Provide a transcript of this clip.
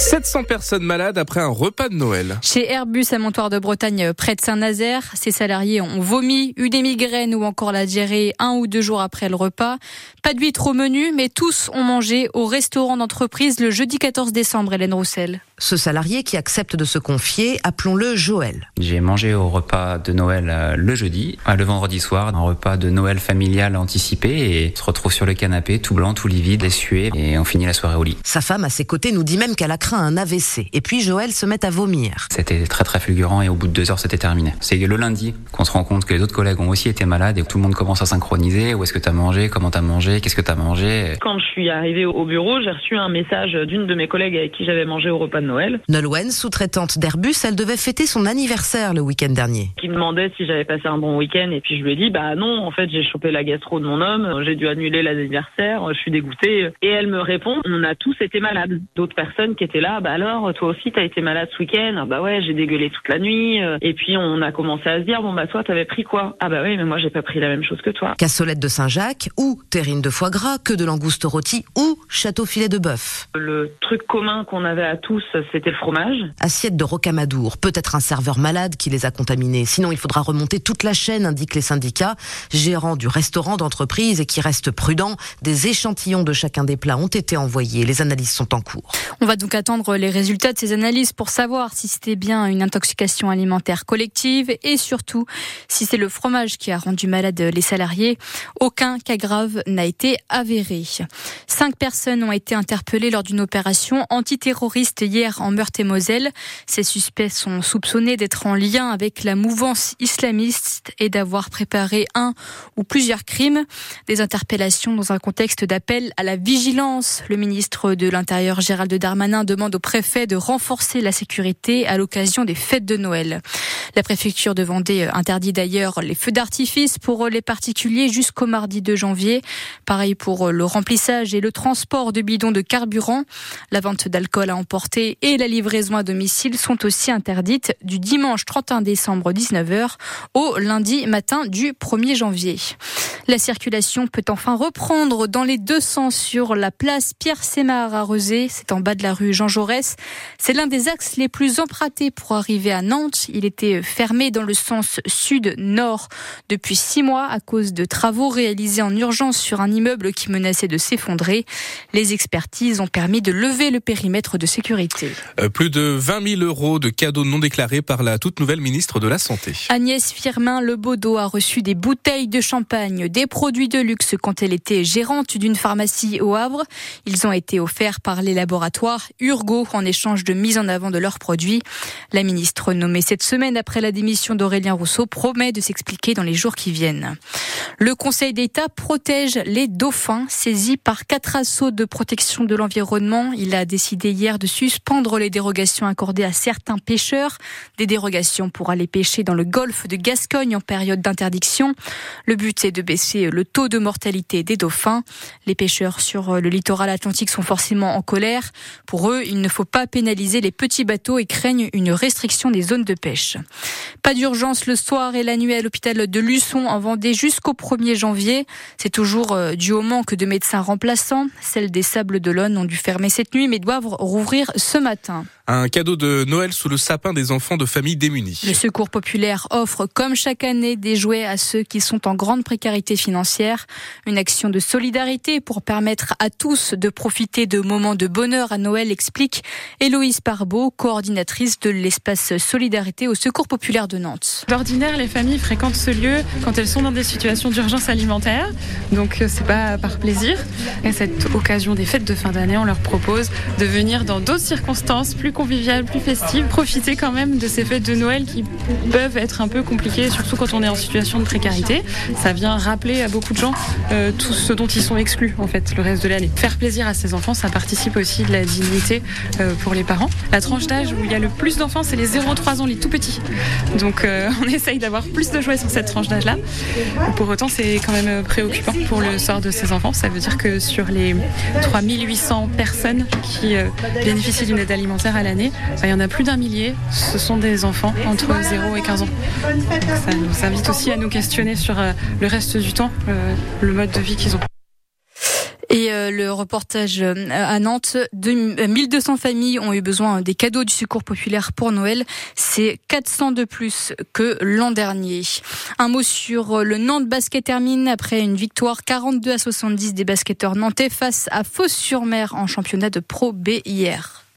700 personnes malades après un repas de Noël. Chez Airbus à Montoire de Bretagne, près de Saint-Nazaire, ces salariés ont vomi, eu des migraines ou encore la diarrhée un ou deux jours après le repas. Pas d'huîtres au menu, mais tous ont mangé au restaurant d'entreprise le jeudi 14 décembre, Hélène Roussel. Ce salarié qui accepte de se confier, appelons-le Joël. J'ai mangé au repas de Noël euh, le jeudi, euh, le vendredi soir, un repas de Noël familial anticipé et se retrouve sur le canapé tout blanc, tout livide, essué et on finit la soirée au lit. Sa femme à ses côtés nous dit même qu'elle a craint un AVC. Et puis Joël se met à vomir. C'était très très fulgurant et au bout de deux heures c'était terminé. C'est le lundi qu'on se rend compte que les autres collègues ont aussi été malades et que tout le monde commence à synchroniser. Où est-ce que t'as mangé? Comment t'as mangé? Qu'est-ce que t'as mangé? Quand je suis arrivée au bureau, j'ai reçu un message d'une de mes collègues avec qui j'avais mangé au repas de Noël. Nolwenn, sous-traitante d'Airbus, elle devait fêter son anniversaire le week-end dernier. Qui me demandait si j'avais passé un bon week-end et puis je lui ai dit bah non, en fait j'ai chopé la gastro de mon homme, j'ai dû annuler l'anniversaire, je suis dégoûtée. Et elle me répond on a tous été malades. D'autres personnes qui étaient là, bah alors toi aussi t'as été malade ce week-end? Bah ouais, j'ai dégueulé toute la nuit. Euh, et puis on a commencé à se dire bon bah toi t'avais pris quoi? Ah bah oui, mais moi j'ai pas pris la même chose que toi. Cassolette de Saint-Jacques ou terrine de foie gras, que de langouste rôti ou château filet de bœuf. Le truc commun qu'on avait à tous, c'était le fromage. Assiette de rocamadour, peut-être un serveur malade qui les a contaminés. Sinon il faudra remonter toute la chaîne, indiquent les syndicats. Gérants du restaurant d'entreprise et qui restent prudents, des échantillons de chacun des plats ont été envoyés. Les analyses sont en cours. On va donc attendre les résultats de ces analyses pour savoir si c'était bien une intoxication alimentaire collective et surtout si c'est le fromage qui a rendu malade les salariés. Aucun cas grave n'a été avéré. Cinq personnes ont été interpellées lors d'une opération antiterroriste hier en Meurthe-et-Moselle. Ces suspects sont soupçonnés d'être en lien avec la mouvance islamiste et d'avoir préparé un ou plusieurs crimes. Des interpellations dans un contexte d'appel à la vigilance. Le ministre de l'Intérieur Gérald Darmanin demande au préfet de renforcer la sécurité à l'occasion des fêtes de Noël. La préfecture de Vendée interdit d'ailleurs les feux d'artifice pour les particuliers jusqu'au mardi 2 janvier. Pareil pour le remplissage et le transport de bidons de carburant. La vente d'alcool à emporter et la livraison à domicile sont aussi interdites du dimanche 31 décembre 19h au lundi matin du 1er janvier. La circulation peut enfin reprendre dans les deux sens sur la place Pierre-Sémar à Rezé. C'est en bas de la rue Jean Jaurès. C'est l'un des axes les plus empruntés pour arriver à Nantes. Il était fermé dans le sens sud-nord depuis six mois à cause de travaux réalisés en urgence sur un immeuble qui menaçait de s'effondrer. Les expertises ont permis de lever le périmètre de sécurité. Euh, plus de 20 000 euros de cadeaux non déclarés par la toute nouvelle ministre de la Santé. Agnès Firmin Lebaudot a reçu des bouteilles de champagne, des produits de luxe quand elle était gérante d'une pharmacie au Havre. Ils ont été offerts par les laboratoires En échange de mise en avant de leurs produits. La ministre nommée cette semaine après la démission d'Aurélien Rousseau promet de s'expliquer dans les jours qui viennent. Le Conseil d'État protège les dauphins saisis par quatre assauts de protection de l'environnement. Il a décidé hier de suspendre les dérogations accordées à certains pêcheurs, des dérogations pour aller pêcher dans le golfe de Gascogne en période d'interdiction. Le but est de baisser le taux de mortalité des dauphins. Les pêcheurs sur le littoral atlantique sont forcément en colère. Pour eux, il ne faut pas pénaliser les petits bateaux et craignent une restriction des zones de pêche. Pas d'urgence le soir et la nuit à l'hôpital de Luçon en Vendée jusqu'au 1er janvier. C'est toujours euh, dû au manque de médecins remplaçants. Celles des Sables d'Olonne ont dû fermer cette nuit mais doivent rouvrir ce matin. Un cadeau de Noël sous le sapin des enfants de familles démunies. Le Secours populaire offre, comme chaque année, des jouets à ceux qui sont en grande précarité financière. Une action de solidarité pour permettre à tous de profiter de moments de bonheur à Noël, explique Héloïse Parbeau, coordinatrice de l'espace Solidarité au Secours populaire de Nantes. D'ordinaire, les familles fréquentent ce lieu quand elles sont dans des situations d'urgence alimentaire. Donc, euh, c'est pas par plaisir. Et cette occasion des fêtes de fin d'année, on leur propose de venir dans d'autres circonstances plus convivial, plus festive. Profiter quand même de ces fêtes de Noël qui peuvent être un peu compliquées, surtout quand on est en situation de précarité. Ça vient rappeler à beaucoup de gens euh, tout ce dont ils sont exclus en fait le reste de l'année. Faire plaisir à ces enfants, ça participe aussi de la dignité euh, pour les parents. La tranche d'âge où il y a le plus d'enfants, c'est les 0-3 ans, les tout petits. Donc euh, on essaye d'avoir plus de jouets sur cette tranche d'âge-là. Pour autant, c'est quand même préoccupant pour le sort de ces enfants. Ça veut dire que sur les 3800 personnes qui bénéficient d'une aide alimentaire à la il y en a plus d'un millier. Ce sont des enfants entre 0 et 15 ans. ça nous invite aussi à nous questionner sur euh, le reste du temps, euh, le mode de vie qu'ils ont. Et euh, le reportage à Nantes, 1200 familles ont eu besoin des cadeaux du Secours populaire pour Noël. C'est 400 de plus que l'an dernier. Un mot sur le Nantes Basket termine après une victoire 42 à 70 des basketteurs nantais face à Fos-sur-Mer en championnat de Pro B hier.